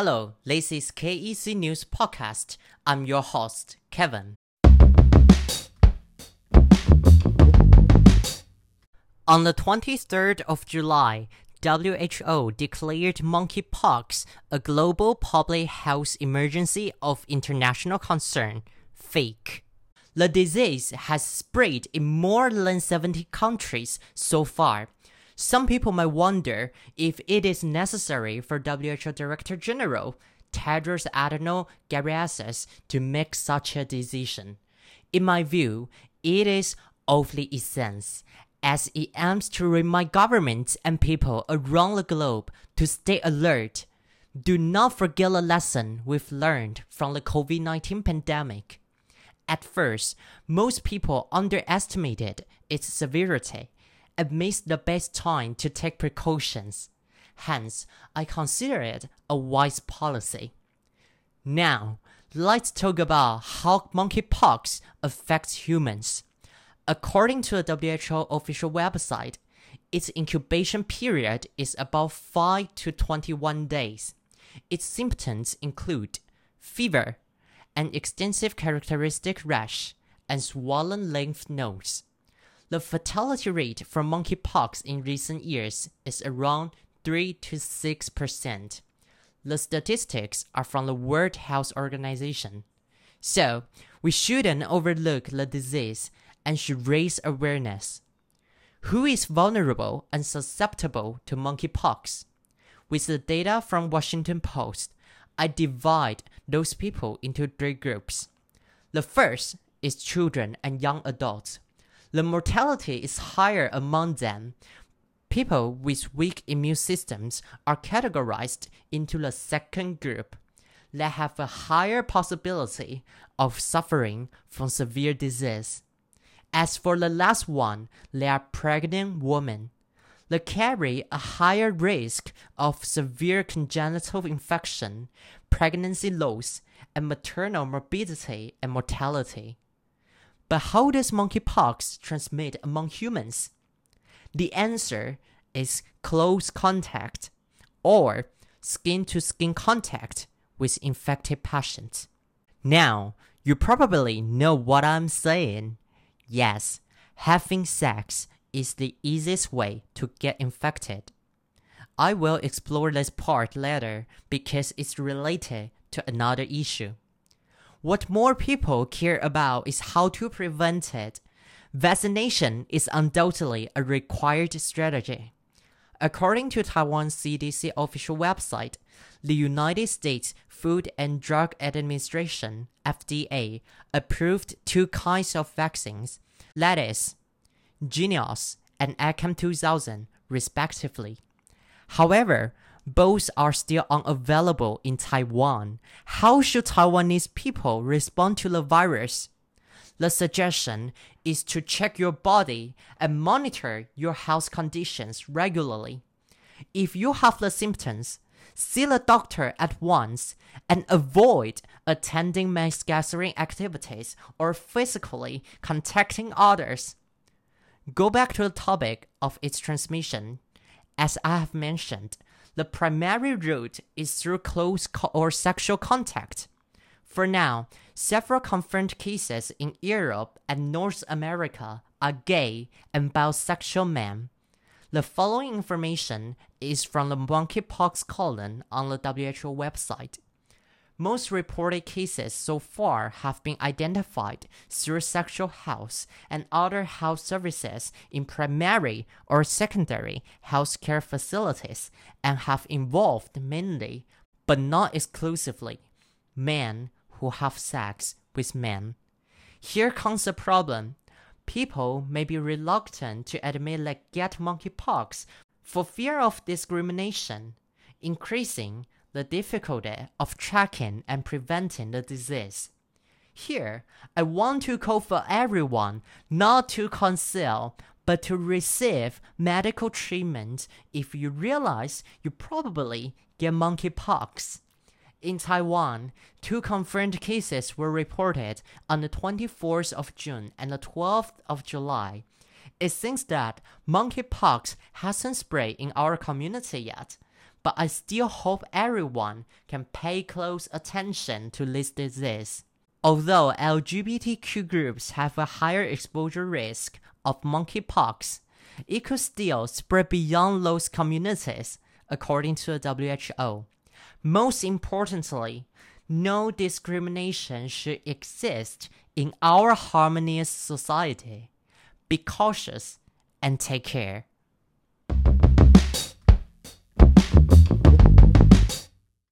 Hello, this is KEC News Podcast. I'm your host, Kevin. On the 23rd of July, WHO declared monkeypox a global public health emergency of international concern. PHEIC. The disease has spread in more than 70 countries so far. Some people might wonder if it is necessary for WHO Director General Tedros Adhanom Ghebreyesus to make such a decision. In my view, it is of the essence as it aims to remind governments and people around the globe to stay alert. Do not forget the lesson we've learned from the COVID 19 pandemic. At first, most people underestimated its severity missed the best time to take precautions. Hence, I consider it a wise policy. Now, let's talk about how monkeypox affects humans. According to the WHO official website, its incubation period is about 5 to 21 days. Its symptoms include fever, an extensive characteristic rash, and swollen lymph nodes. The fatality rate for monkeypox in recent years is around 3 to 6%. The statistics are from the World Health Organization. So, we shouldn't overlook the disease and should raise awareness. Who is vulnerable and susceptible to monkeypox? With the data from Washington Post, I divide those people into three groups. The first is children and young adults. The mortality is higher among them. People with weak immune systems are categorized into the second group. They have a higher possibility of suffering from severe disease. As for the last one, they are pregnant women. They carry a higher risk of severe congenital infection, pregnancy loss, and maternal morbidity and mortality. But how does monkeypox transmit among humans? The answer is close contact or skin to skin contact with infected patients. Now, you probably know what I'm saying. Yes, having sex is the easiest way to get infected. I will explore this part later because it's related to another issue. What more people care about is how to prevent it. Vaccination is undoubtedly a required strategy. According to Taiwan CDC official website, the United States Food and Drug Administration FDA approved two kinds of vaccines, that is, Jynneos and ACAM 2000, respectively. However, both are still unavailable in Taiwan. How should Taiwanese people respond to the virus? The suggestion is to check your body and monitor your health conditions regularly. If you have the symptoms, see the doctor at once and avoid attending mass gathering activities or physically contacting others. Go back to the topic of its transmission. As I have mentioned, the primary route is through close co- or sexual contact. For now, several confirmed cases in Europe and North America are gay and bisexual men. The following information is from the monkeypox column on the WHO website. Most reported cases so far have been identified through sexual health and other health services in primary or secondary healthcare facilities and have involved mainly, but not exclusively, men who have sex with men. Here comes the problem. People may be reluctant to admit they get monkeypox for fear of discrimination, increasing the difficulty of tracking and preventing the disease. Here, I want to call for everyone not to conceal, but to receive medical treatment if you realize you probably get monkeypox. In Taiwan, two confirmed cases were reported on the 24th of June and the 12th of July. It seems that monkeypox hasn't spread in our community yet, but I still hope everyone can pay close attention to this disease. Although LGBTQ groups have a higher exposure risk of monkeypox, it could still spread beyond those communities, according to the WHO. Most importantly, no discrimination should exist in our harmonious society. Be cautious and take care.